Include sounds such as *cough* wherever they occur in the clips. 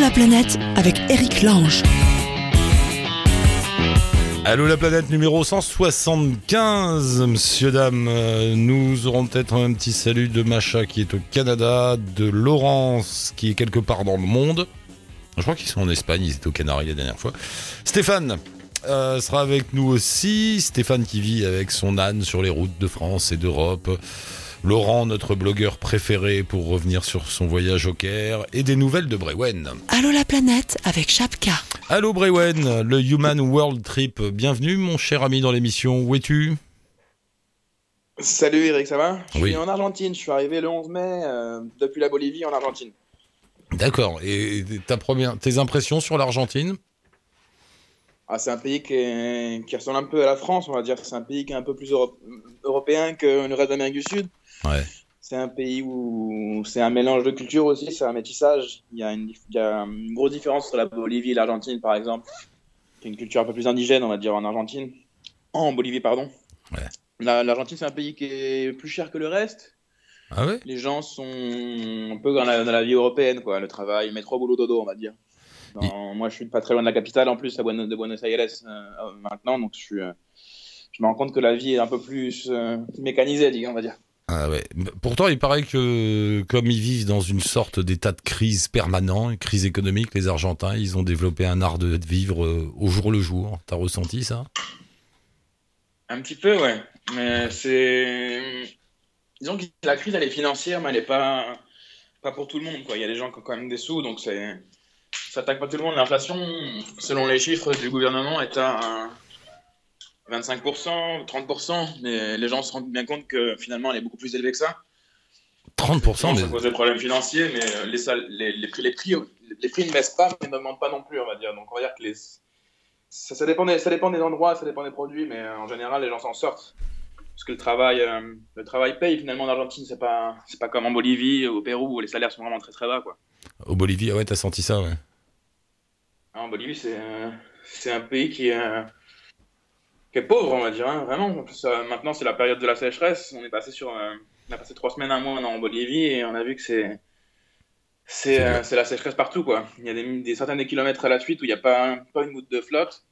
la planète avec Eric Lange. Allô la planète numéro 175, monsieur, dame. Nous aurons peut-être un petit salut de Macha qui est au Canada, de Laurence qui est quelque part dans le monde. Je crois qu'ils sont en Espagne, ils étaient au Canaries la dernière fois. Stéphane euh, sera avec nous aussi. Stéphane qui vit avec son âne sur les routes de France et d'Europe. Laurent, notre blogueur préféré pour revenir sur son voyage au Caire. Et des nouvelles de Brewen. Allô la planète avec Chapka. Allô Brewen, le Human World Trip. Bienvenue mon cher ami dans l'émission. Où es-tu? Salut Eric, ça va? Je Oui. suis en Argentine, je suis arrivé le 11 mai euh, depuis la Bolivie en Argentine. D'accord. Et ta première, tes impressions sur l'Argentine? Ah, c'est un pays qui, est- qui ressemble un peu à la France, on va dire. C'est un pays qui est un peu plus euro- européen que le reste d'Amérique du Sud. Ouais. C'est un pays où c'est un mélange de cultures aussi, c'est un métissage. Il y, a une, il y a une grosse différence entre la Bolivie et l'Argentine, par exemple. C'est une culture un peu plus indigène, on va dire, en Argentine. En Bolivie, pardon. Ouais. L'Argentine, c'est un pays qui est plus cher que le reste. Ah ouais? Les gens sont un peu dans la, dans la vie européenne, quoi. Le travail, métro, boulot, dodo, on va dire. Dans- Moi, je suis pas très loin de la capitale, en plus, à Buenos, de Buenos Aires euh, maintenant, donc je suis, euh, je me rends compte que la vie est un peu plus euh, mécanisée, on va dire. Ah. Pourtant, il paraît que comme ils vivent dans une sorte d'état de crise permanent, une crise économique, les Argentins, ils ont développé un art de vivre euh, au jour le jour. T'as ressenti ça? Un petit peu, ouais. Mais c'est. Disons que la crise, elle est financière, mais elle est pas, pas pour tout le monde. Il y a des gens qui ont quand même des sous, donc c'est. Ça attaque pas tout le monde. L'inflation, selon les chiffres du gouvernement, est à 25%, 30%, mais les gens se rendent bien compte que finalement, elle est beaucoup plus élevée que ça. 30%, Non, mais Ça cause des problèmes financiers, mais euh, les, sal- les, les prix, les, prix, les prix ne baissent pas, mais n'augmentent pas non plus, on va dire. Donc on va dire que les... ça, ça, dépend des, ça dépend des endroits, ça dépend des produits, mais euh, en général, les gens s'en sortent. Parce que le travail, euh, le travail paye finalement en Argentine, c'est pas, pas comme en Bolivie, au Pérou, où les salaires sont vraiment très très bas. Quoi. au Bolivie, ah ouais, t'as senti ça, ouais. Ah, En Bolivie, c'est euh, un pays qui euh, qui est pauvre, on va dire, hein, vraiment. En plus, euh, maintenant, c'est la période de la sécheresse. On est passé sur, euh, on a passé trois semaines, un mois en Bolivie, et on a vu que c'est c'est euh, la sécheresse partout, quoi. Il y a des, des centaines de kilomètres à la suite où il n'y a pas, pas une goutte de flotte.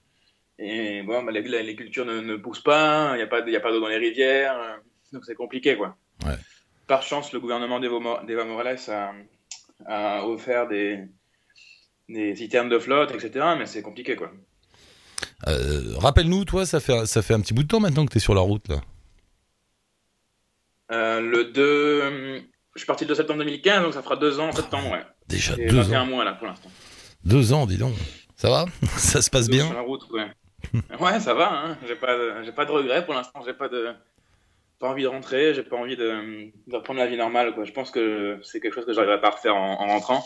Et bon, bah, les, les cultures ne, ne poussent pas, il n'y a pas, y a pas d'eau dans les rivières, donc c'est compliqué, quoi. Ouais. Par chance, le gouvernement d'Eva Morales a, a offert des, des citernes de flotte, etc., mais c'est compliqué, quoi. Euh, Rappelle-nous, toi, ça fait, ça fait un petit bout de temps maintenant que t'es sur la route, là. Euh, le 2, hum, je suis parti le 2 septembre 2015, donc ça fera deux ans en septembre, ouais. Déjà Et deux 21 ans. mois là pour l'instant. Deux ans, dis donc. Ça va? *laughs* Ça se passe Sur bien? la route, ouais. *laughs* ouais, ça va, hein. j'ai pas, de- pas de regrets pour l'instant, j'ai pas de. Pas envie de rentrer, j'ai pas envie de, de reprendre la vie normale. Quoi. Je pense que c'est quelque chose que j'arriverai pas à refaire en, en rentrant.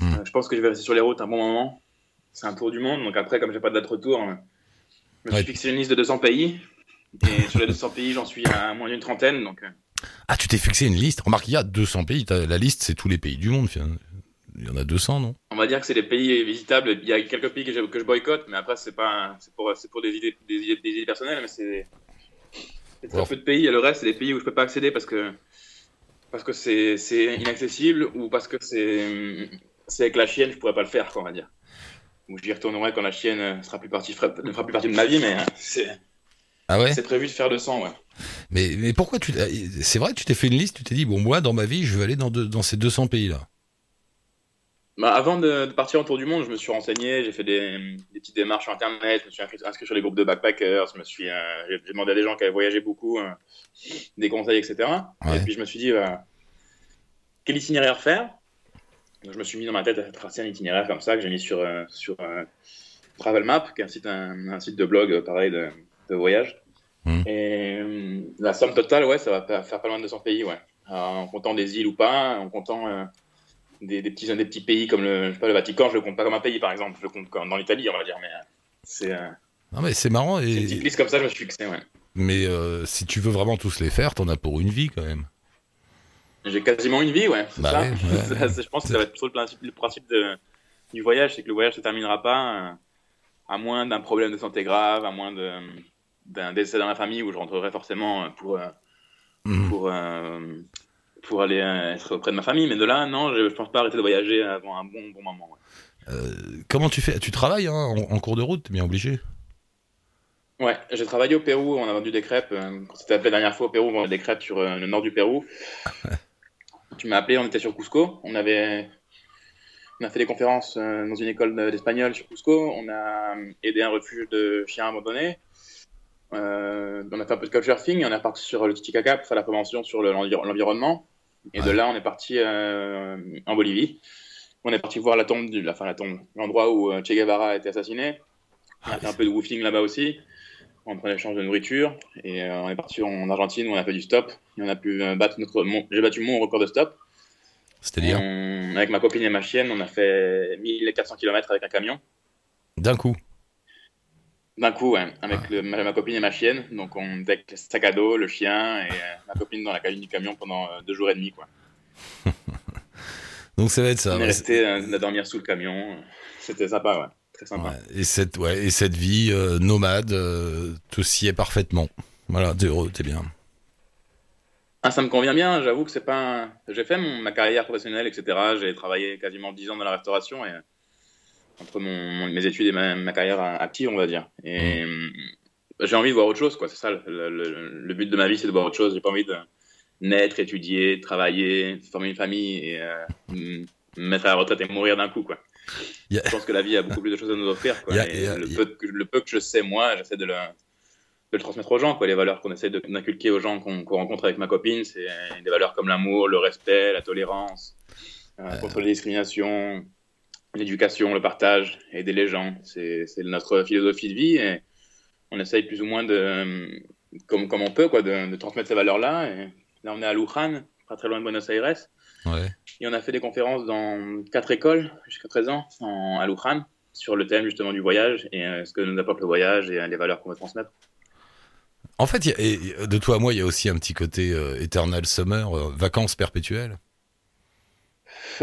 Hmm. Euh, je pense que je vais rester sur les routes un bon moment. C'est un tour du monde, donc après, comme j'ai pas de date retour, euh, je me suis fixé une liste de 200 pays. Et sur les 200 pays, j'en suis à moins d'une trentaine. Donc, euh, Ah, tu t'es fixé une liste Remarque, il y a 200 pays. La liste, c'est tous les pays du monde. finalement. Il y en a 200, non? On va dire que c'est les pays visitables. Il y a quelques pays que je, que je boycotte, mais après, c'est pas, c'est pour, c'est pour des idées, des idées, des idées personnelles, mais c'est, c'est très peu de pays. Et le reste, c'est des pays où je peux pas accéder parce que, parce que c'est, c'est inaccessible ou parce que c'est, c'est avec la chienne, je pourrais pas le faire, quoi, on va dire. Ou j'y retournerai quand la chienne euh, sera plus partie, fera- ne fera plus partie de ma vie, mais euh, c'est, Ah ouais? c'est prévu de faire 200, ouais. mais, mais pourquoi tu... t'as- C'est vrai, tu t'es fait une liste, tu t'es dit, bon, moi, dans ma vie, je vais aller dans, ces 200 pays-là. Bah, avant de, de partir en tour du monde, je me suis renseigné, j'ai fait des, des petites démarches sur Internet, je me suis inscrit, inscrit sur les groupes de backpackers, je me suis, euh, j'ai demandé à des gens qui avaient voyagé beaucoup euh, des conseils, etc. Ouais. Et puis je me suis dit, bah, quel itinéraire faire? Donc, Je me suis mis dans ma tête à tracer un itinéraire comme ça que j'ai mis sur, euh, sur euh, Travel Map, qui est un site, un, un site de blog euh, pareil de, de voyage. Mhm. Et euh, la somme totale, ouais, ça va faire pas loin de 200 pays, ouais. Alors, en comptant des îles ou pas, en comptant euh, des, des petits, des petits pays comme le, je sais pas, le Vatican, je le compte pas comme un pays par exemple, je le compte comme dans l'Italie, on va dire, mais c'est Non, mais c'est marrant. c'est une petite Et... liste comme ça, je me suis fixé, ouais. Mais si tu veux vraiment tous les faire, t'en as pour une vie, quand même. J'ai quasiment une vie, ouais, c'est Bah ça. ouais, ouais, *laughs* Ça, c'est- je pense que ça va être plutôt le principe, le principe de, du voyage, c'est que le voyage se terminera pas euh, à moins d'un problème de santé grave, à moins d'un décès dans la famille où je rentrerai forcément euh, pour, euh, Mhm. pour, euh, pour aller être auprès de ma famille. Mais de là, non, je, je pense pas arrêter de voyager avant un bon, bon moment. ouais. Comment tu fais? Tu travailles hein, en, en cours de route, t'es bien obligé. Ouais, j'ai travaillé au Pérou, on a vendu des crêpes. Quand c'était appelé la dernière fois au Pérou, on vendait des crêpes sur le nord du Pérou. *laughs* tu m'as appelé, on était sur Cusco. On avait, on a fait des conférences euh, dans une école de- d'espagnol sur Cusco. On a euh, aidé un refuge de chiens abandonnés. Euh, on a fait un peu de couchsurfing. On est parti sur le Titicaca pour faire la prévention sur le- l'envir- l'environnement. Et de là, on est parti euh, en Bolivie. On est parti voir la tombe, du, enfin la tombe, l'endroit où Che Guevara a été assassiné. On a fait un peu de woofing là-bas aussi. On prenait l'échange de nourriture et euh, on est parti en Argentine où on a fait du stop et on a pu euh, battre notre mon- j'ai battu mon record de stop. C'est-à-dire On- avec ma copine et ma chienne, on a fait 1400 km avec un camion. d'un coup. D'un coup, ouais, avec le- ma, ma copine et ma chienne. Donc on était avec le sac à dos, le chien et euh, ma copine dans la cabine du camion pendant deux jours et demi. Quoi. *laughs* Donc ça va être ça. on est resté à dormir sous le camion. C'était sympa, ouais. Très c'est- sympa. ouais. Et cette, ouais, et cette vie euh, nomade, euh, tout s'y est parfaitement. Voilà, t'es heureux, t'es bien. Ah, ça me convient bien, j'avoue que c'est pas. un- J'ai fait mon- ma carrière professionnelle, etc. J'ai travaillé quasiment 10 ans dans la restauration et entre mon, mon- mes études et ma, ma carrière active, on va dire. Et euh, j'ai envie de voir autre chose, quoi. C'est ça, le, le- le but de ma vie, c'est de voir autre chose. J'ai pas envie de naître, étudier, travailler, former une famille et euh, me mettre à la retraite et mourir d'un coup, quoi. Je pense que la vie a beaucoup plus de choses à nous offrir, quoi. Le, peu que, le peu que je sais, moi, j'essaie de le de le transmettre aux gens, quoi. Les valeurs qu'on essaie d'inculquer aux gens qu'on rencontre avec ma copine, c'est des valeurs comme l'amour, le respect, la tolérance, euh, contre les discriminations, l'éducation, le partage, aider les gens. C'est notre philosophie de vie et on essaye plus ou moins de, comme, comme on peut, quoi, de, de transmettre ces valeurs-là. Là, on est à Luján, pas très loin de Buenos Aires, Ouais. et on a fait des conférences dans quatre écoles jusqu'à présent en, à Luján sur le thème justement du voyage et euh, ce que nous apporte le voyage et euh, les valeurs qu'on veut transmettre. En fait, y a- et de toi à moi, il y a aussi un petit côté euh, Eternal Summer, vacances perpétuelles.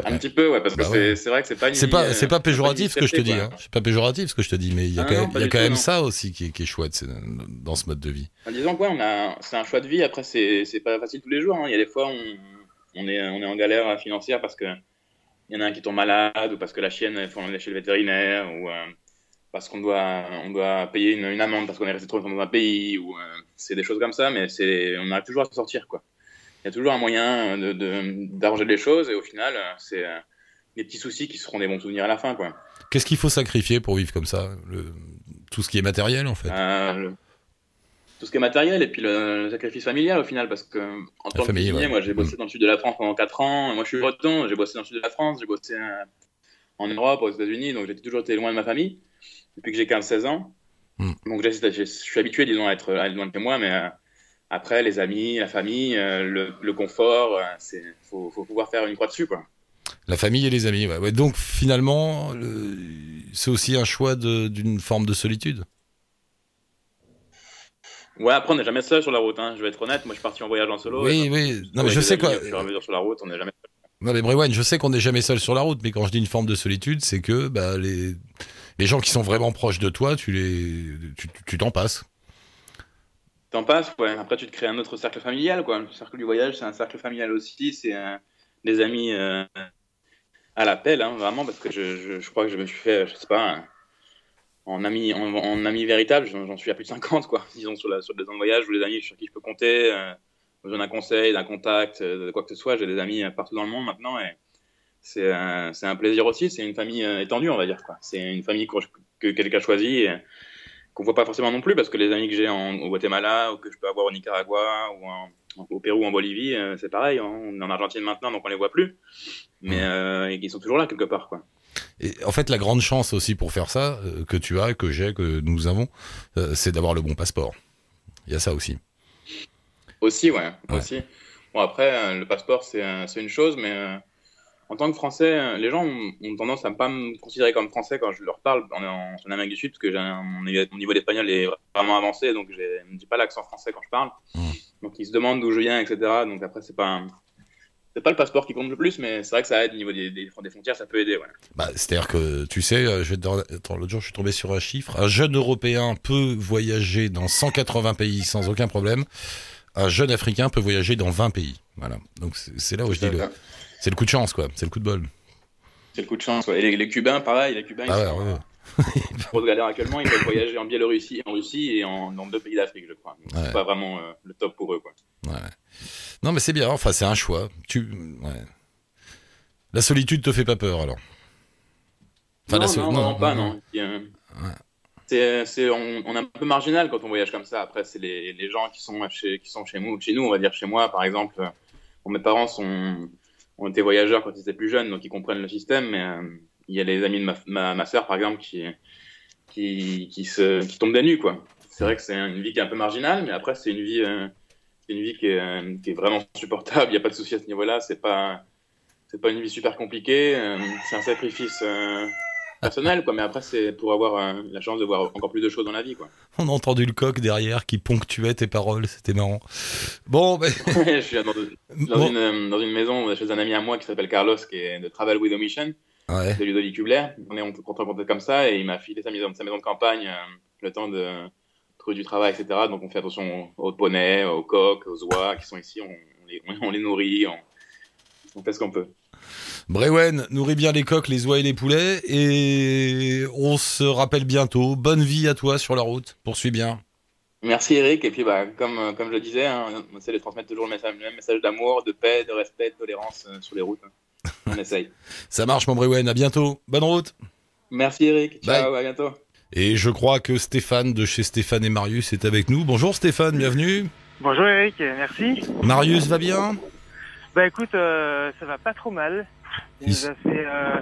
Un petit peu, ouais, parce que Bah c'est ouais. c'est vrai que c'est pas une C'est pas, c'est pas péjoratif ce que je te dis. Hein. C'est pas péjoratif ce que je te dis, mais il y a Ah quand non, même, pas il y a du quand tout, même non. ça aussi qui est, qui est chouette dans ce mode de vie. En disant quoi, on a, c'est un choix de vie. Après, c'est, c'est pas facile tous les jours. hein. Il y a des fois, on, on est, on est en galère financière parce que il y en a un qui tombe malade ou parce que la chienne, il faut l'emmener chez le vétérinaire ou euh, parce qu'on doit, on doit payer une, une amende parce qu'on est resté trop longtemps dans un pays ou euh, c'est des choses comme ça. Mais c'est, on arrive toujours à s'en sortir, quoi. Il y a toujours un moyen de, d'arranger les choses et au final, c'est euh, des petits soucis qui seront des bons souvenirs à la fin, quoi. Qu'est-ce qu'il faut sacrifier pour vivre comme ça Le- Tout ce qui est matériel, en fait? Le- tout ce qui est matériel et puis le, le sacrifice familial au final parce que en tant que famille, cuisinier, ouais. moi j'ai bossé dans le sud de la France pendant 4 ans moi je suis breton j'ai bossé dans le sud de la France j'ai bossé euh, en Europe aux États-Unis donc j'ai toujours été loin de ma famille depuis que j'ai 15-16 ans Mm. donc je suis habitué disons à être, à être loin de moi mais euh, après les amis la famille euh, le, le confort euh, c'est faut, faut pouvoir faire une croix dessus quoi La famille et les amis. Ouais. Ouais, donc finalement, le- c'est aussi un choix d'une forme de solitude? Ouais après on n'est jamais seul sur la route hein. je vais être honnête moi je suis parti en voyage en solo oui, et- oui. Non, mais je sais quoi. au mesure sur la route on n'est jamais Non, mais Brewan, je sais qu'on n'est jamais seul sur la route, mais quand je dis une forme de solitude, c'est que bah, les, les gens qui sont vraiment proches de toi, tu les, tu t'en passes. T'en passes, ouais. Après, tu te crées un autre cercle familial, quoi. Le cercle du voyage, c'est un cercle familial aussi. C'est euh, des amis euh, à l'appel, hein, vraiment, parce que je, je, je crois que je me suis fait, je sais pas, en ami, en, en ami véritable, j'en suis à plus de 50, quoi. Disons, sur, la, sur de voyage ou les amis sur qui je peux compter. Euh, besoin d'un conseil, d'un contact, euh, de quoi que ce soit. J'ai des amis euh, partout dans le monde maintenant et c'est un, c'est un plaisir aussi. C'est une famille euh, étendue, on va dire, quoi. C'est une famille que quelqu'un et qu'on voit pas forcément non plus parce que les amis que j'ai au Guatemala ou que je peux avoir au Nicaragua ou en- au Pérou ou en Bolivie, euh, c'est pareil. hein. On est en Argentine maintenant, donc on les voit plus, mais euh, ils sont toujours là quelque part, quoi. Et en fait, la grande chance aussi pour faire ça, euh, que tu as, que j'ai, que nous avons, c'est d'avoir le bon passeport. Il y a ça aussi. Aussi, ouais, Ouais. aussi. Bon après, le passeport c'est une chose, mais en tant que Français, euh, les gens ont, ont tendance à ne pas me considérer comme Français quand je leur parle en, en, en Amérique du Sud, parce que un- mon, niveau- mon niveau d'espagnol est vraiment avancé, donc je ne dis pas l'accent français quand je parle. Mm. Donc ils se demandent d'où je viens, etc. Donc après, c'est pas c'est pas le passeport qui compte le plus, mais c'est vrai que ça aide au niveau des, des, des frontières, ça peut aider. Ouais. Bah, C'est-à-dire que, tu sais, euh, je l'autre jour, je suis tombé sur un chiffre. Un jeune Européen peut voyager dans 180 pays sans aucun problème. un jeune Africain peut voyager dans 20 pays. Voilà. Donc c'est là où je dis le, c'est le coup de chance, quoi. C'est le coup de bol. C'est le coup de chance. ouais. Et les, les Cubains, pareil, les Cubains, Ah ils ouais, sont ouais. en grosse galère actuellement. Ils peuvent voyager en Biélorussie, en Russie et en, dans deux pays d'Afrique, je crois. Donc, Ouais. C'est pas vraiment euh, le top pour eux, quoi. ouais. Non, mais c'est bien. Enfin, c'est un choix. Tu, ouais. La solitude te fait pas peur, alors. Enfin, non, la sol- non, non, pas, non. Il y a- Ouais. C'est, c'est, on, on est un peu marginal quand on voyage comme ça. Après, c'est les, les gens qui sont chez, qui sont chez nous, chez nous, on va dire chez moi, par exemple. euh, bon, mes parents sont, ont été voyageurs quand ils étaient plus jeunes, donc ils comprennent le système. Mais euh, il y a les amis de ma, ma, sœur, par exemple, qui, qui, qui, se, qui tombent des nues, quoi. C'est vrai que c'est une vie qui est un peu marginale, mais après, c'est une vie, euh, une vie qui est, euh, qui est vraiment supportable. Il n'y a pas de souci à ce niveau-là. C'est pas, c'est pas une vie super compliquée. c'est un sacrifice. Personnel quoi mais après c'est pour avoir euh, la chance de voir encore plus de choses dans la vie quoi On a entendu le coq derrière qui ponctuait tes paroles. C'était marrant. Bon, ben. *laughs* je suis dans, dans bon. une, euh, dans une maison chez un ami à moi qui s'appelle Carlos qui est de Travel with a Mission Ouais. de Ludovic Kubler on est rencontrés comme ça et il m'a filé sa maison, sa maison de campagne euh, le temps de trouver du travail etc donc on fait attention aux poneys aux coqs aux oies qui sont ici on, on les, on les nourrit on, on fait ce qu'on peut Brewen nourrit bien les coqs, les oies et les poulets. Et on se rappelle bientôt. Bonne vie à toi sur la route. Poursuis bien. Merci Eric, et puis bah, comme, euh, comme je le disais, hein, on essaie de transmettre toujours le, message, le même message d'amour, de paix, de respect, de tolérance euh, sur les routes. hein. *laughs* On essaye. Ça marche, mon Brewen. À bientôt. Bonne route. Merci Eric, ciao, Bye. à bientôt. Et je crois que Stéphane de chez Stéphane et Marius est avec nous. Bonjour Stéphane, bienvenue. Bonjour Eric, merci. Marius va bien? Bah écoute, euh, ça va pas trop mal. Il nous a fait euh,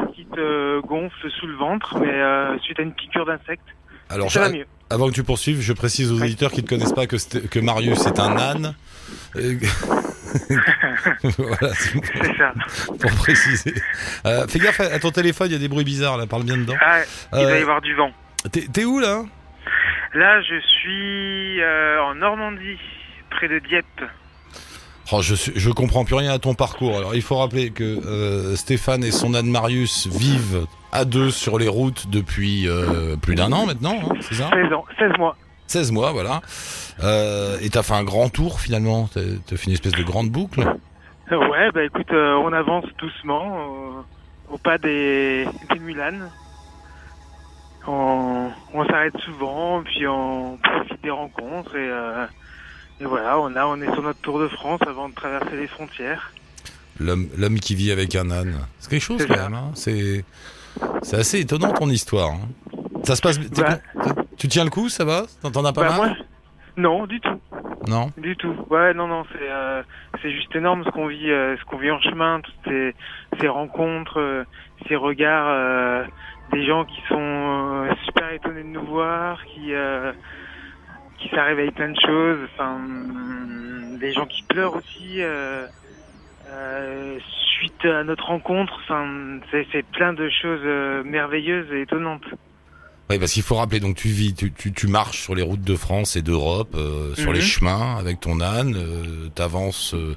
une petite euh, gonfle sous le ventre, mais suite à une piqûre d'insecte, Alors, ça va je- mieux. avant que tu poursuives, je précise aux auditeurs qui ne connaissent pas que, que Marius est un âne. *laughs* *laughs* Voilà, c'est pour- ça. pour préciser. Fais gaffe à ton téléphone, il y a des bruits bizarres là, parle bien dedans. Ah, il va y avoir du vent. T'es où là? Là, je suis en Normandie, près de Dieppe. Oh, je, suis- je comprends plus rien à ton parcours. Alors, il faut rappeler que euh, Stéphane et son âne Marius vivent à deux sur les routes depuis euh, plus d'un an maintenant, hein, c'est ça? 16 ans, 16 mois. 16 mois, voilà. Euh, et t'as fait un grand tour finalement. T'as fait une espèce de grande boucle. Ouais, bah écoute, on avance doucement au pas des, des Mulanes. On, on s'arrête souvent, puis on profite des rencontres et, et voilà, on a, on est sur notre tour de France avant de traverser les frontières. L'homme qui vit avec un âne. C'est quelque chose quand même. Hein. C'est assez étonnant ton histoire. hein. Ça se passe. Bah. con- tu tiens le coup, ça va? T'en as pas Bah, mal moi, non, du tout, Non? du tout. Ouais, non, non, c'est euh, juste énorme ce qu'on vit, euh, ce qu'on vit en chemin, toutes ces, ces rencontres, euh, ces regards, euh, des gens qui sont super étonnés de nous voir, qui qui ça réveille plein de choses, enfin, des gens qui pleurent aussi. Euh, euh, suite à notre rencontre, enfin, c'est plein de choses euh, merveilleuses et étonnantes. Oui, parce qu'il faut rappeler, donc tu vis, tu, tu, tu marches sur les routes de France et d'Europe, euh, sur Mhm. les chemins avec ton âne, euh, t'avances. euh,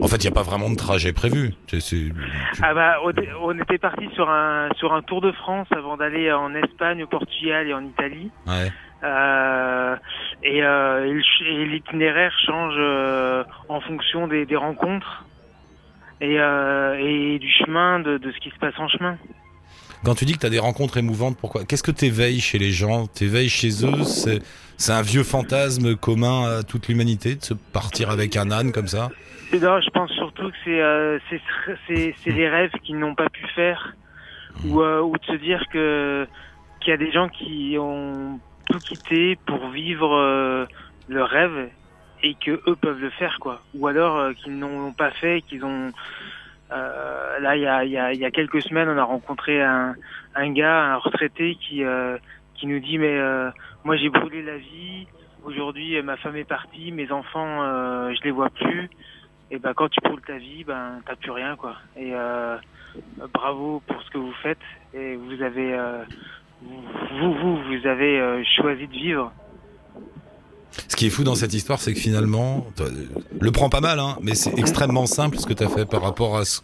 En fait, il n'y a pas vraiment de trajet prévu. Tu- Ah bah, on était parti sur un sur un tour de France avant d'aller en Espagne, au Portugal et en Italie. Ouais. Euh, et euh, et l'itinéraire change euh, en fonction des, des rencontres et, et du chemin, de, de ce qui se passe en chemin. Quand tu dis que tu as des rencontres émouvantes, pourquoi Qu'est-ce que t'éveilles chez les gens? T'éveilles chez eux? C'est un vieux fantasme commun à toute l'humanité de se partir avec un âne comme ça? Non, je pense surtout que c'est les rêves qu'ils n'ont pas pu faire. Ou ou de se dire que qu'il y a des gens qui ont tout quitté pour vivre euh, le rêve et que eux peuvent le faire quoi. Ou alors euh, qu'ils n'ont pas fait qu'ils ont euh, là il y a y a quelques semaines on a rencontré un un gars un retraité qui euh, qui nous dit mais euh, moi j'ai brûlé la vie. Aujourd'hui ma femme est partie mes enfants je les vois plus. Et ben quand tu brûles ta vie ben t'as plus rien quoi. Et bravo pour ce que vous faites. Et vous avez vous vous vous avez euh, choisi de vivre Ce qui est fou dans cette histoire, c'est que finalement, le prends pas mal, hein, mais c'est extrêmement simple ce que tu as fait par rapport à ce.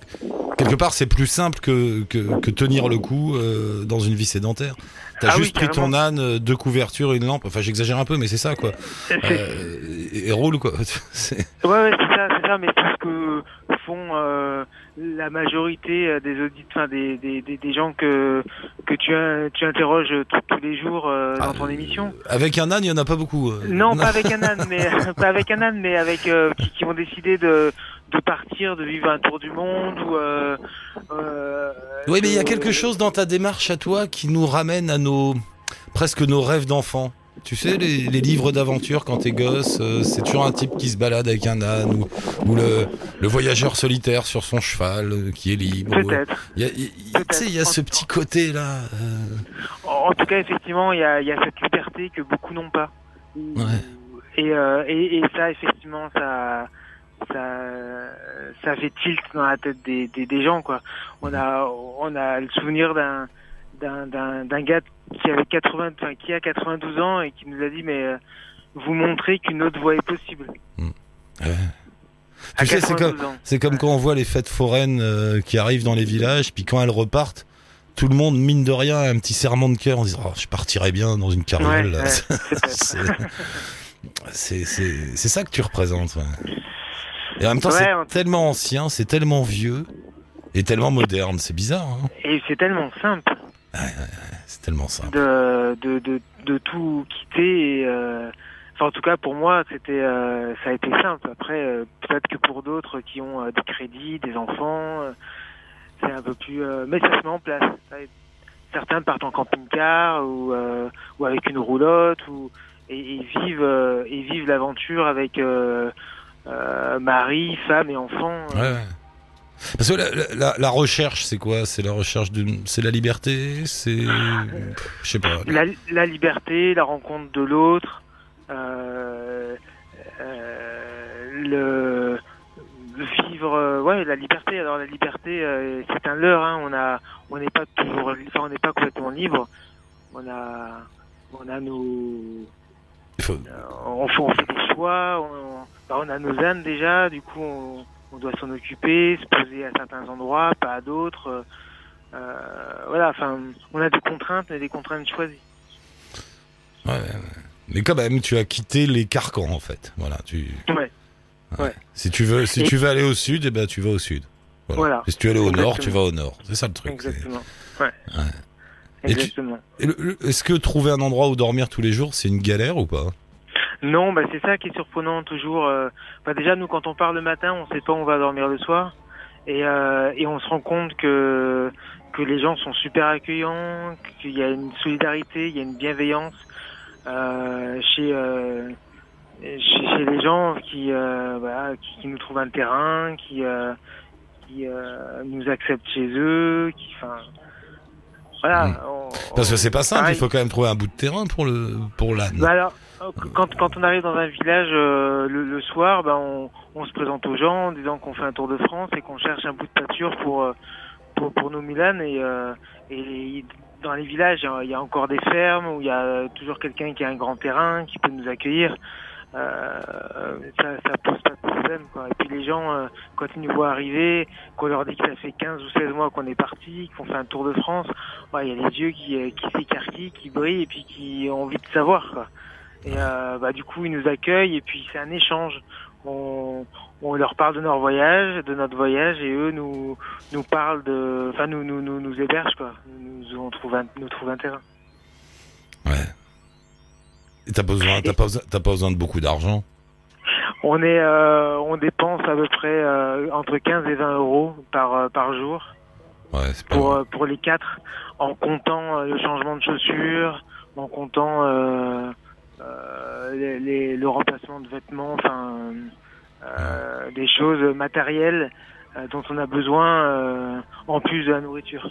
Quelque part, c'est plus simple que, que, que tenir le coup euh, dans une vie sédentaire. T'as Ah oui, juste pris ton âne, euh, deux couvertures, une lampe. Enfin, j'exagère un peu, mais c'est ça, quoi. Euh, et, roule, quoi. *laughs* Ouais, ouais, c'est ça, c'est ça, mais c'est ce que font euh, la majorité euh, des auditeurs, enfin des, des, des, des gens que que tu in- tu interroges tous tous les jours euh, dans Ah, ton émission. Avec un âne, il y en a pas beaucoup. euh. Non, *laughs* pas avec un âne, mais *laughs* pas avec un âne, mais avec euh, qui, qui ont décidé de de partir, de vivre un tour du monde ou. Euh, euh, Oui, mais il y a quelque chose dans ta démarche à toi qui nous ramène à nos presque nos rêves d'enfant. Tu sais, les, les livres d'aventure quand t'es gosse, euh, c'est toujours un type qui se balade avec un âne ou, ou le, le voyageur solitaire sur son cheval euh, qui est libre. Peut-être. Tu sais, il y a ce petit côté là. euh, En tout cas, effectivement, il y a, il y a cette liberté que beaucoup n'ont pas. Ouais. Et, et, et ça, effectivement, ça, ça, ça fait tilt dans la tête des, des, des gens, quoi. On a, on a le souvenir d'un, d'un, gars qui avait 80, enfin, qui a 92 ans et qui nous a dit, mais euh, vous montrez qu'une autre voie est possible. ouais. À Tu sais, c'est 92 comme, comme quand on voit les fêtes foraines euh, qui arrivent dans les villages, puis quand elles repartent, tout le monde, mine de rien, a un petit serment de cœur en disant oh, Je partirais bien dans une carriole. ouais. *laughs* C'est- c'est c'est c'est ça que tu représentes. Et en même temps, c'est on- tellement ancien, c'est tellement vieux et tellement moderne. C'est bizarre, hein Et c'est tellement simple. C'est tellement simple. de, de, de, de tout quitter. Et, euh, enfin, en tout cas, pour moi, c'était, euh, ça a été simple. Après, euh, peut-être que pour d'autres qui ont des crédits, des enfants, c'est un peu plus. mais ça se met en place. Ça, Certains partent en camping-car ou, ou avec une roulotte ou et, et vivent et vivent l'aventure avec mari, femme et enfants. Ouais. Parce que la, la- la- la recherche, c'est quoi? C'est la recherche d'une, c'est la liberté, c'est, je sais pas. la, la liberté, la rencontre de l'autre, euh, euh, le, le vivre, euh, ouais, la liberté. Alors la liberté, euh, c'est un leurre. Hein, on a, on n'est pas toujours, enfin, on n'est pas complètement libre. On a, on a nos, Il faut- on, fait, on fait des choix. On, bah, on a nos ânes déjà. Du coup, on, on doit s'en occuper, se poser à certains endroits, pas à d'autres. Euh, voilà. Enfin, on a des contraintes, mais des contraintes choisies. ouais, ouais. Mais quand même, tu as quitté les carcans en fait. Voilà, tu. Ouais. Ouais. Si tu veux, si Et- tu veux aller au sud, eh ben tu vas au sud. Voilà. Et Si tu veux aller au nord, tu vas au nord. C'est ça le truc. Exactement. Ouais. Tu- Exactement. Le- Est-ce que trouver un endroit où dormir tous les jours, c'est une galère ou pas? Non, bah c'est ça qui est surprenant toujours. euh, bah déjà nous quand on part le matin, on sait pas où on va dormir le soir, et euh, et on se rend compte que que les gens sont super accueillants, qu'il y a une solidarité, il y a une bienveillance euh, chez euh, chez, chez les gens qui, euh, qui qui nous trouvent un terrain, qui euh, qui euh, nous acceptent chez eux, qui enfin voilà. On- Parce que c'est pas simple. pareil. Il faut quand même trouver un bout de terrain pour le pour l'âne. Bah alors, quand, quand on arrive dans un village euh, le, le soir, bah on, on se présente aux gens en disant qu'on fait un tour de France et qu'on cherche un bout de pâture pour euh, pour, pour nos Milan et, euh, et dans les villages il y a- encore des fermes où il y a toujours quelqu'un qui a un grand terrain qui peut nous accueillir. Euh, ça, ça pose pas de problème quoi. Et puis les gens euh, quand ils nous voient arriver, qu'on leur dit que ça fait 15 ou 16 mois qu'on est parti, qu'on fait un tour de France, il y a les yeux qui, euh, qui s'écarquillent, qui brillent et puis qui ont envie de savoir quoi. Et euh, bah, du coup, ils nous accueillent et puis c'est un échange. On, on leur parle de leur voyage, de notre voyage, et eux nous nous parlent de, enfin nous nous nous, nous hébergent quoi. Nous, on trouve un, nous trouvent un terrain. Ouais. Et t'as besoin, t'as pas besoin, t'as pas besoin de beaucoup d'argent? On est, euh, on dépense à peu près euh, entre 15 et 20 euros par euh, par jour Ouais, c'est pas. pour pour les quatre, en comptant le changement de chaussures, en comptant les, les- le remplacement de vêtements, enfin euh, des choses matérielles euh, dont on a besoin euh, en plus de la nourriture.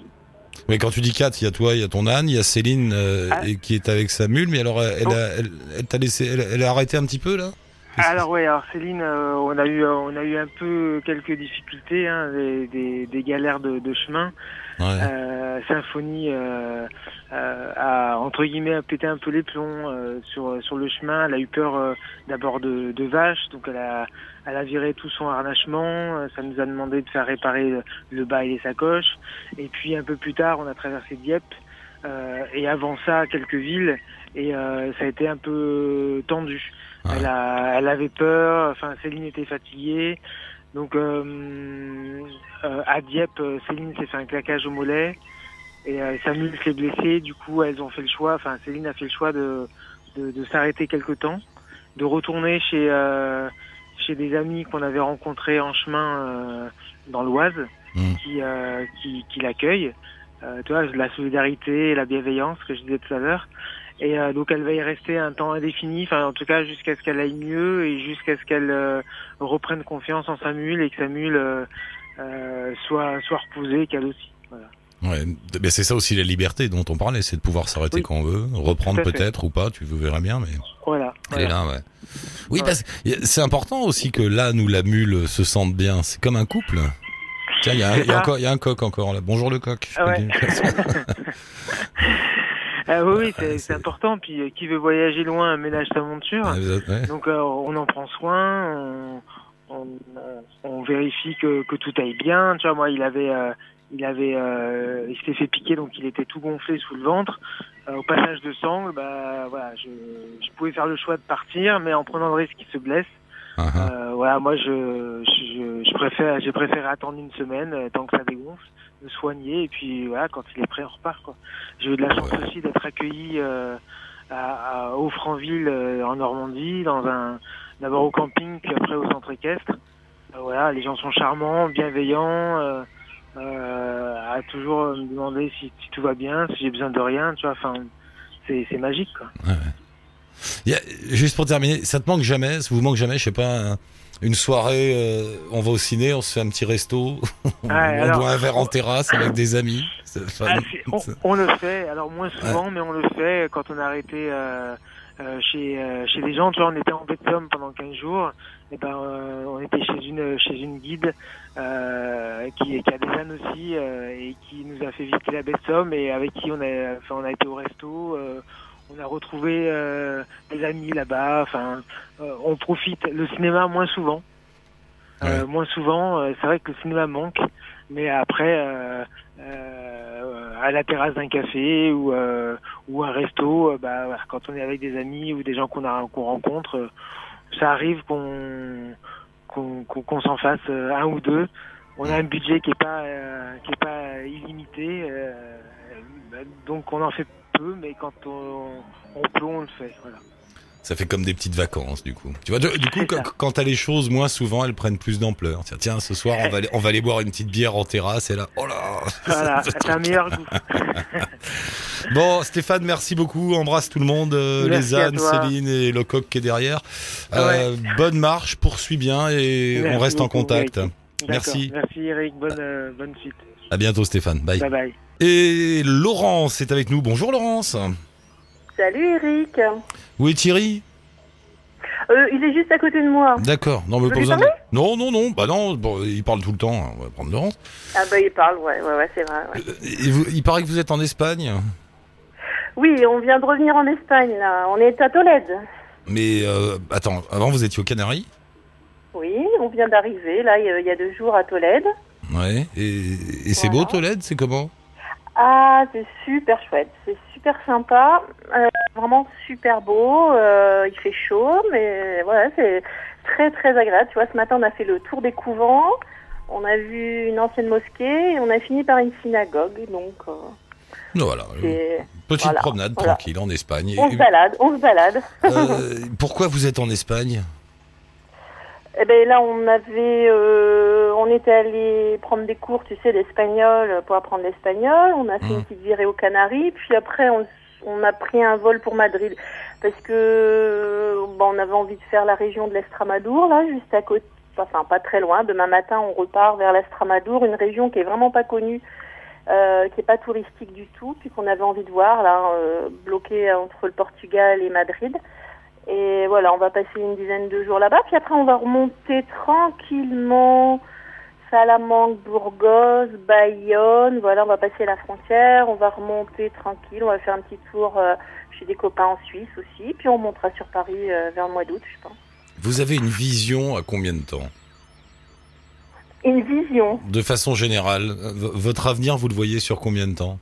Mais quand tu dis 4, il y a toi, il y a ton âne, il y a Céline euh, Ah. qui est avec sa mule. Mais alors, elle, Oh. a, elle, elle laissé, elle, elle a arrêté un petit peu là? Alors ouais, alors Céline, euh, on a eu on a eu un peu quelques difficultés, hein, des, des, des galères de, de chemin. Ouais. Euh, Symphonie euh, euh, a entre guillemets pété un peu les plombs euh, sur sur le chemin. Elle a eu peur euh, d'abord de, de vaches, donc elle a elle a viré tout son harnachement. Euh, Ça nous a demandé de faire réparer le, le bas et les sacoches. Et puis un peu plus tard, on a traversé Dieppe. euh, et avant ça quelques villes et euh, ça a été un peu tendu. Ouais. Elle, a, elle avait peur, enfin Céline était fatiguée. Donc euh, euh, à Dieppe, euh, Céline s'est fait un claquage au mollet et euh, Samuel s'est blessé. Du coup, elles ont fait le choix, enfin Céline a fait le choix de, de, de s'arrêter quelque temps, de retourner chez, euh, chez des amis qu'on avait rencontrés en chemin euh, dans l'Oise Mm. qui, euh, qui, qui l'accueillent. Euh, tu vois, la solidarité la bienveillance que je disais tout à l'heure. Et euh, donc elle va y rester un temps indéfini, enfin en tout cas jusqu'à ce qu'elle aille mieux et jusqu'à ce qu'elle euh, reprenne confiance en Samuel et que Samuel euh, euh, soit soit reposé qu'elle aussi. Voilà. Ouais, mais c'est ça aussi la liberté dont on parlait, c'est de pouvoir s'arrêter Oui. quand on veut, reprendre peut-être ou pas, tu verras bien, mais Voilà. elle est voilà. là, ouais. Oui, Ouais. parce que c'est important aussi que l'âne ou la mule se sentent bien. C'est comme un couple. Tiens, il y, a un- il y y a un coq encore là. Bonjour le coq. Ah ouais. *laughs* Ah oui, c'est important. Puis euh, qui veut voyager loin ménage sa monture. Êtes- ouais. Donc euh, on en prend soin, on, on, on vérifie que, que tout aille bien. Tu vois, moi, il avait, euh, il avait, euh, il s'était fait piquer, donc il était tout gonflé sous le ventre. Euh, au passage de sangle, bah voilà, je, je pouvais faire le choix de partir, mais en prenant le risque qu'il se blesse. Ah, ah. Euh, voilà, moi, je, je, je préfère, j'ai préféré attendre une semaine tant que ça dégonfle, me soigner, et puis voilà, quand il est prêt, on repart. Quoi. J'ai eu de la chance Ouais. aussi d'être accueilli euh, à, à Haut-Franville euh, en Normandie, dans un, d'abord au camping, puis après au centre équestre. Euh, voilà, les gens sont charmants, bienveillants. Euh, à toujours me demander si, si tout va bien, si j'ai besoin de rien, tu vois. Enfin, c'est, c'est magique, quoi. Y a- juste pour terminer, ça te manque jamais, ça vous manque jamais, je sais pas, un- une soirée, euh, on va au ciné, on se fait un petit resto, *laughs* on, Ouais, on alors- boit un verre en terrasse avec des amis. Ah, on, on le fait, alors moins souvent, mais on le fait quand on a arrêté euh, euh, chez chez des gens. Tu vois, on était en Somme pendant 15 jours. Et ben, on était chez une chez une guide qui, qui a des ânes aussi et qui nous a fait visiter la baie de Somme et avec qui on a enfin on a été au resto. On a retrouvé euh, des amis là-bas. Enfin, euh, on profite. Le cinéma moins souvent. Euh, Ouais. moins souvent, c'est vrai que le cinéma manque, mais après, à la terrasse d'un café ou, ou un resto, bah, quand on est avec des amis ou des gens qu'on a qu'on rencontre, ça arrive qu'on s'en fasse un ou deux. On a un budget qui est pas qui est pas illimité, donc on en fait peu, mais quand on, on peut, on le fait. Voilà. Ça fait comme des petites vacances, du coup. Tu vois, du coup, quand, quand t'as les choses moins souvent, elles prennent plus d'ampleur. Tiens, tiens, ce soir, on va aller, on va aller boire une petite bière en terrasse, et là, oh là *laughs* Voilà, c'est un meilleur goût. *laughs* Bon, Stéphane, merci beaucoup. Embrasse tout le monde, euh, Merci les ânes. Céline et le coq qui est derrière. Euh, bonne marche, poursuis bien et Merci on reste en contact. Eric. Merci. Merci Eric, bonne, euh, bonne suite. À bientôt, Stéphane. Bye. Bye bye. Et Laurence est avec nous. Bonjour, Laurence. Salut Eric. Où est Thierry? Euh, il est juste à côté de moi. D'accord. Non, mais pas besoin de... Non, non, non. Bah non, bon, il parle tout le temps. On va prendre Laurence. Ah bah il parle, ouais, ouais, ouais, c'est vrai. ouais. Euh, et vous- il paraît que vous êtes en Espagne. Oui, on vient de revenir en Espagne là. On est à Tolède. Mais euh, attends, avant vous étiez aux Canaries? Oui, on vient d'arriver là il y a- il y a deux jours à Tolède. Ouais. Et, et c'est Voilà. beau Tolède, c'est comment? Ah, c'est super chouette, c'est super sympa, euh, vraiment super beau. euh, il fait chaud, mais voilà, c'est très très agréable. Tu vois, ce matin on a fait le tour des couvents, on a vu une ancienne mosquée et on a fini par une synagogue. Donc euh, Non, Voilà. Petite Voilà, promenade voilà. tranquille en Espagne. on se balade, on se balade. euh, pourquoi vous êtes en Espagne? Eh ben là, on avait, euh, on était allé prendre des cours, tu sais, d'espagnol pour apprendre l'espagnol. On a fait Mhm. une petite virée aux Canaries, puis après, on, on a pris un vol pour Madrid parce que bon, on avait envie de faire la région de l'Estramadour, là, juste à côté, enfin pas très loin. Demain matin, on repart vers l'Estramadour, une région qui est vraiment pas connue. Euh, qui est pas touristique du tout, puis qu'on avait envie de voir là, euh, bloqué entre le Portugal et Madrid. Et voilà, on va passer une dizaine de jours là-bas. Puis après, on va remonter tranquillement Salamanque, Burgos, Bayonne. Voilà, on va passer la frontière. On va remonter tranquille. On va faire un petit tour euh, chez des copains en Suisse aussi. Puis on montera sur Paris euh, vers le mois d'août, je pense. Vous avez une vision à combien de temps? Une vision. De façon générale, votre avenir, vous le voyez sur combien de temps?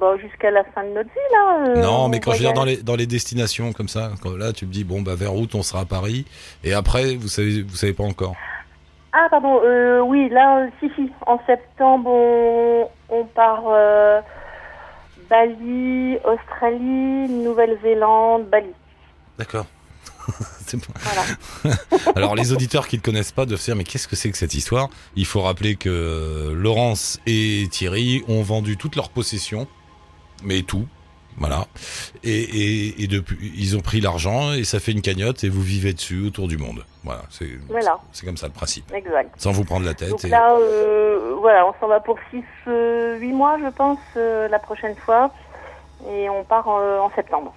Bah, jusqu'à la fin de notre vie, là. euh, Non, on mais quand je veux dire dans les, dans les destinations comme ça, quand là tu me dis bon bah vers août on sera à Paris et après vous savez vous savez pas encore. Ah, pardon, euh, oui, là, si, si. En septembre, on, on part euh, Bali, Australie, Nouvelle-Zélande, Bali. D'accord. *laughs* Voilà. *laughs* Alors les auditeurs qui ne connaissent pas doivent se dire mais qu'est-ce que c'est que cette histoire? Il faut rappeler que Laurence et Thierry ont vendu toutes leurs possessions, mais tout, voilà. Et, et, et depuis ils ont pris l'argent et ça fait une cagnotte et vous vivez dessus autour du monde. Voilà, c'est Voilà. comme ça le principe. Exact. Sans vous prendre la tête. Donc et- là, euh, voilà, on s'en va pour 6, 8 mois, je pense, euh, la prochaine fois. Et on part euh, en septembre.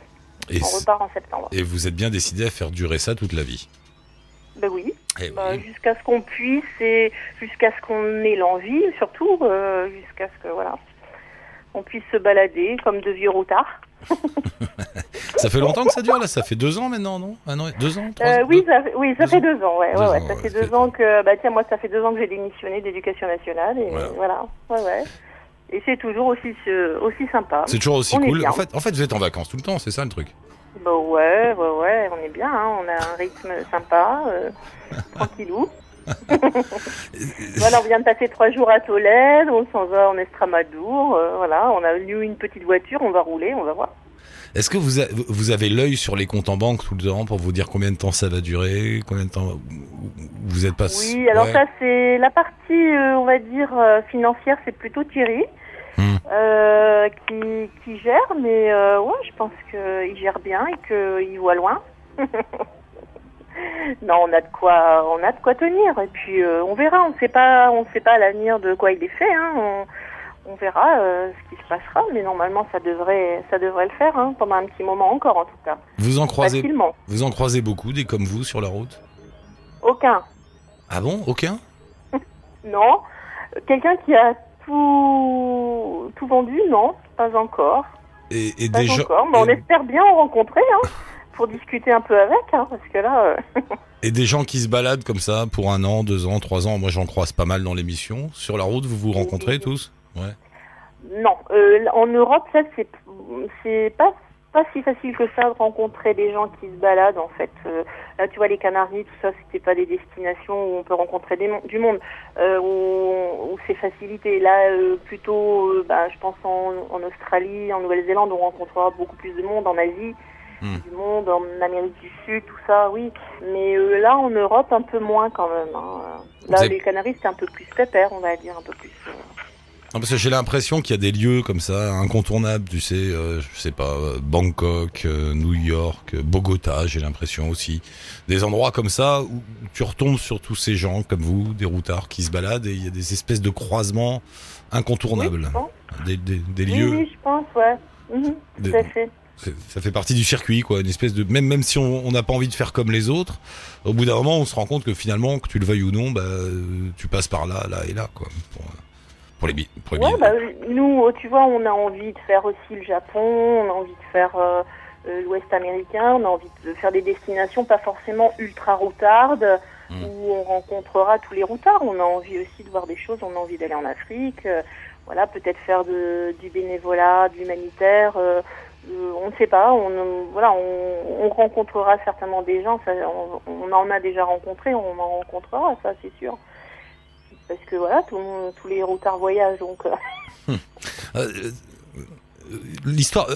et, On repart en septembre. et vous êtes bien décidé à faire durer ça toute la vie. Ben oui, Eh bah, oui. jusqu'à ce qu'on puisse et jusqu'à ce qu'on ait l'envie, surtout, euh, jusqu'à ce que, voilà, on puisse se balader comme de vieux routards. *laughs* Ça fait longtemps que ça dure là? Ça fait deux ans maintenant, non? Ah non, deux ans, trois Euh, oui, deux- ça, fait- oui, ça deux fait ans. deux ans, ouais, Deux ouais, ouais. ans, Ça ouais, fait deux ans que, bah tiens, moi, ça fait deux ans que j'ai démissionné d'éducation nationale et Voilà. voilà, ouais, ouais. Et c'est toujours aussi, aussi sympa. C'est toujours aussi On cool. En fait, en fait, vous êtes en vacances tout le temps, c'est ça le truc? Bah ouais, ouais, ouais, on est bien, hein, on a un rythme sympa, euh, *laughs* tranquillou. *laughs* voilà, on vient de passer trois jours à Tolède, on s'en va en Estramadour, euh, voilà, on a eu une petite voiture, on va rouler, on va voir. Est-ce que vous, a- vous avez l'œil sur les comptes en banque tout le temps pour vous dire combien de temps ça va durer, combien de temps vous êtes pas Oui, alors Ouais. ça c'est la partie, euh, on va dire, euh, financière, c'est plutôt Thierry. Hmm. euh, qui, qui gère, mais ouais, je pense qu'il gère bien et qu'il voit loin. *laughs* *laughs* non, on a de quoi, on a de quoi tenir. Et puis euh, on verra. On ne sait pas, on sait pas à l'avenir de quoi il est fait. Hein. On, on verra euh, ce qui se passera, mais normalement ça devrait, ça devrait le faire hein, pendant un petit moment encore en tout cas. Vous en croisez, Facilement. vous en croisez beaucoup des comme vous sur la route? Aucun. Ah bon, aucun? *laughs* Non. Quelqu'un qui a tout, tout vendu, non, pas encore. Et, et Pas des gens. encore, mais on espère bien en rencontrer, hein, pour discuter un peu avec, hein, parce que là, euh, *laughs* Et des gens qui se baladent comme ça pour un an, deux ans, trois ans. Moi, j'en croise pas mal dans l'émission. Sur la route, vous vous rencontrez tous? Ouais. non. Euh, en Europe, ça, c'est, c'est pas, pas si facile que ça de rencontrer des gens qui se baladent, en fait. Euh, là, tu vois, les Canaries, tout ça, c'était pas des destinations où on peut rencontrer des du monde, euh, où, où c'est facilité. Là, euh, plutôt, bah, je pense en, en Australie, en Nouvelle-Zélande, on rencontrera beaucoup plus de monde, en Asie. Hmm. du monde, en Amérique du Sud, tout ça, oui. Mais euh, là, en Europe, un peu moins quand même. hein. Là, avez- les Canaries, c'est un peu plus pépère, on va dire, un peu plus. euh, Non, parce que j'ai l'impression qu'il y a des lieux comme ça, incontournables, tu sais, euh, je sais pas, euh, Bangkok, euh, New York, Bogota, j'ai l'impression aussi. Des endroits comme ça où tu retombes sur tous ces gens comme vous, des routards qui se baladent et il y a des espèces de croisements incontournables. Oui. Des, des, des Oui, lieux, oui, je pense, ouais. Des- Tout à fait. Ça fait partie du circuit, quoi. Une espèce de, même, même si on n'a pas envie de faire comme les autres, au bout d'un moment, on se rend compte que finalement, que tu le veuilles ou non, bah, tu passes par là, là et là, quoi. Pour, pour les, pour les Ouais, billets. bah, nous, tu vois, on a envie de faire aussi le Japon, on a envie de faire euh, euh, l'Ouest américain, on a envie de faire des destinations pas forcément ultra routardes, Mm. où on rencontrera tous les routards. On a envie aussi de voir des choses, on a envie d'aller en Afrique, euh, voilà, peut-être faire de, du bénévolat, de l'humanitaire. euh, euh, on ne sait pas, on, voilà, on, on rencontrera certainement des gens, ça, on, on en a déjà rencontré, on en rencontrera, ça c'est sûr. Parce que voilà, tout tous les routards voyagent, donc... euh, *laughs* Euh, euh, L'histoire,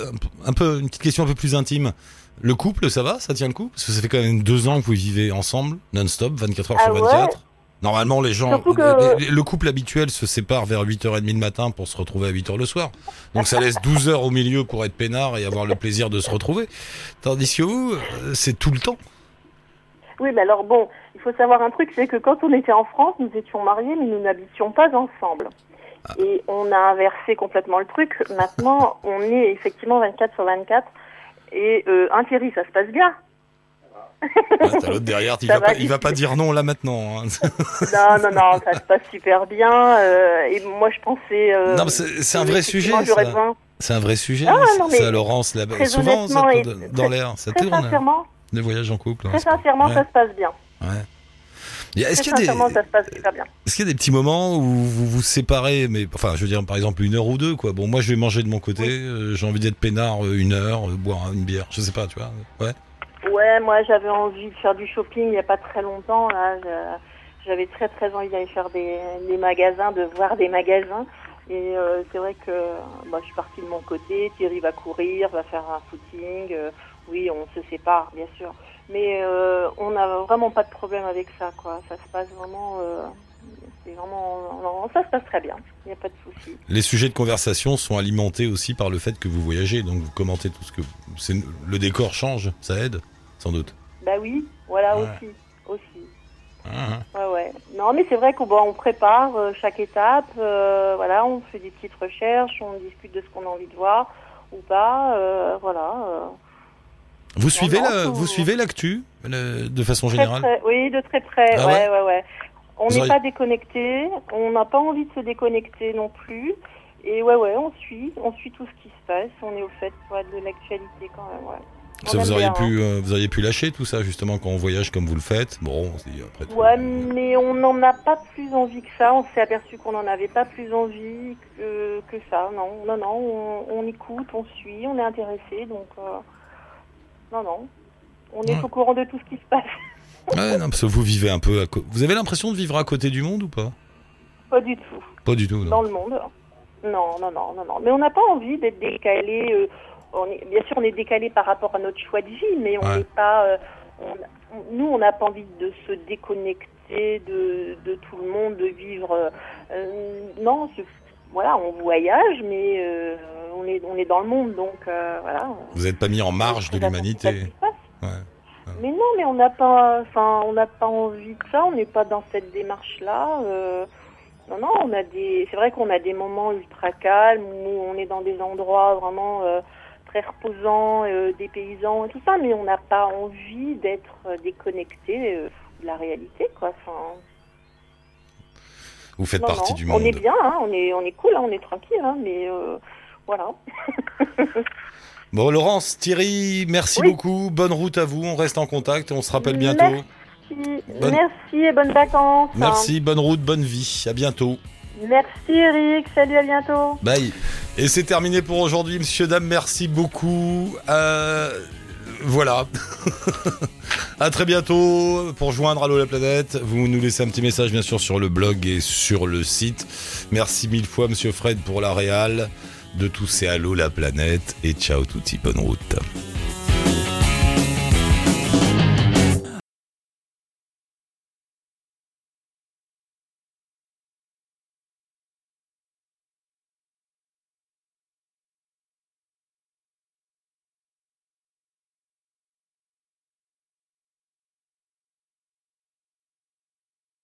un peu, une petite question un peu plus intime. Le couple, ça va? Ça tient le coup? Parce que ça fait quand même deux ans que vous vivez ensemble, non-stop, 24 heures Ah sur ouais 24. Normalement, les gens, Surtout que- les- les- le couple habituel se sépare vers 8h30 le matin pour se retrouver à 8h le soir. Donc ça laisse 12 heures au milieu pour être peinard et avoir le plaisir de se retrouver. Tandis que vous, euh, c'est tout le temps. Oui, mais alors bon, il faut savoir un truc, c'est que quand on était en France, nous étions mariés, mais nous n'habitions pas ensemble. Ah. Et on a inversé complètement le truc. Maintenant, on est effectivement 24 sur 24. Et euh, un Thierry, ça se passe bien. Ah, T'as l'autre derrière, il va, va, pas, il va pas dire non là maintenant. hein. *laughs* Non, non, non, ça se passe super bien. euh, et moi, je pensais. euh, Non, mais c'est un vrai sujet, C'est un vrai sujet. Ah, ça, non, ça, Laurence, là souvent, ça dans l'air. Ça Très tourne, sincèrement, les voyages en couple. hein, très sincèrement, ouais. ça se passe bien. Ouais. Est-ce Très qu'il y, a des- sincèrement, ça se passe super bien. est-ce qu'il y a des petits moments où vous vous séparez, mais enfin, je veux dire, par exemple, une heure ou deux, quoi. Bon, moi, je vais manger de mon côté, euh, j'ai envie d'être peinard euh, une heure, boire une bière, je sais pas, tu vois. Ouais. Ouais, moi j'avais envie de faire du shopping il n'y a pas très longtemps. J'avais très très envie d'aller faire des, magasins, de voir des magasins. Et euh, c'est vrai que bah, je suis partie de mon côté. Thierry va courir, va faire un footing. euh, oui, on se sépare, bien sûr. Mais euh, on n'a vraiment pas de problème avec ça. Ça se passe vraiment. vraiment. ça se passe très bien. Il n'y a pas de souci. Les sujets de conversation sont alimentés aussi par le fait que vous voyagez, donc vous commentez tout ce que. Le décor change, ça aide, sans doute. Bah oui, voilà Ouais. aussi, aussi. Ah, ah. Ouais, ouais. Non, mais c'est vrai qu'on on prépare euh, chaque étape. euh, voilà, on fait des petites recherches, on discute de ce qu'on a envie de voir ou pas. euh, voilà. euh. Vous suivez la, vous suivez l'actu de façon Très, générale oui, de très près. Ah ouais, ouais, ouais. On n'est auriez- pas déconnecté. On n'a pas envie de se déconnecter non plus. Et ouais, ouais, on suit, on suit tout ce qui se passe. On est au fait de l'actualité quand même. Ouais. On Ça, vous auriez bien, hein. pu, euh, vous auriez pu lâcher tout ça justement quand on voyage comme vous le faites. Bon, c'est après tout. Ouais, mais on n'en a pas plus envie que ça. On s'est aperçu qu'on n'en avait pas plus envie que, que ça. Non, non, non. On, on écoute, on suit, on est intéressé. Donc, euh, non, non. On est Ouais. au courant de tout ce qui se passe. Ouais, non, parce que vous vivez un peu. À Vous avez l'impression de vivre à côté du monde ou pas? Pas du tout. Pas du tout. Non. Dans le monde. Non, non, non, non, non. Mais on n'a pas envie d'être décalé. euh, on est, bien sûr, on est décalé par rapport à notre choix de vie, mais on Ouais. n'est pas. euh, on- nous, on n'a pas envie de se déconnecter de, de tout le monde, de vivre. euh, non, voilà, on voyage, mais euh, on est, on est dans le monde, donc voilà. Vous n'êtes pas mis en marge de l'humanité. Ouais. Mais non, mais on n'a pas, enfin, on n'a pas envie de ça. On n'est pas dans cette démarche-là. euh, non, non, on a des. C'est vrai qu'on a des moments ultra calmes où on est dans des endroits vraiment euh, très reposants, euh, des paysans et tout ça, mais on n'a pas envie d'être euh, déconnecté euh, de la réalité, quoi. Enfin, Vous faites non, partie non, du monde. On est bien, hein, on est, on est cool, hein, on est tranquille, hein, mais euh, voilà. *laughs* Bon, Laurence, Thierry, merci Oui. beaucoup. Bonne route à vous. On reste en contact on se rappelle bientôt. Merci, Bonne- merci et bonnes vacances. Merci, bonne route, bonne vie. À bientôt. Merci Eric, salut à bientôt. Bye. Et c'est terminé pour aujourd'hui, monsieur, dame. Merci beaucoup. Euh, voilà. *laughs* à très bientôt pour joindre Allo la planète. Vous nous laissez un petit message, bien sûr, sur le blog et sur le site. Merci mille fois, monsieur Fred, pour la réal de tous ces Allo la planète. Et ciao, tutti, bonne route.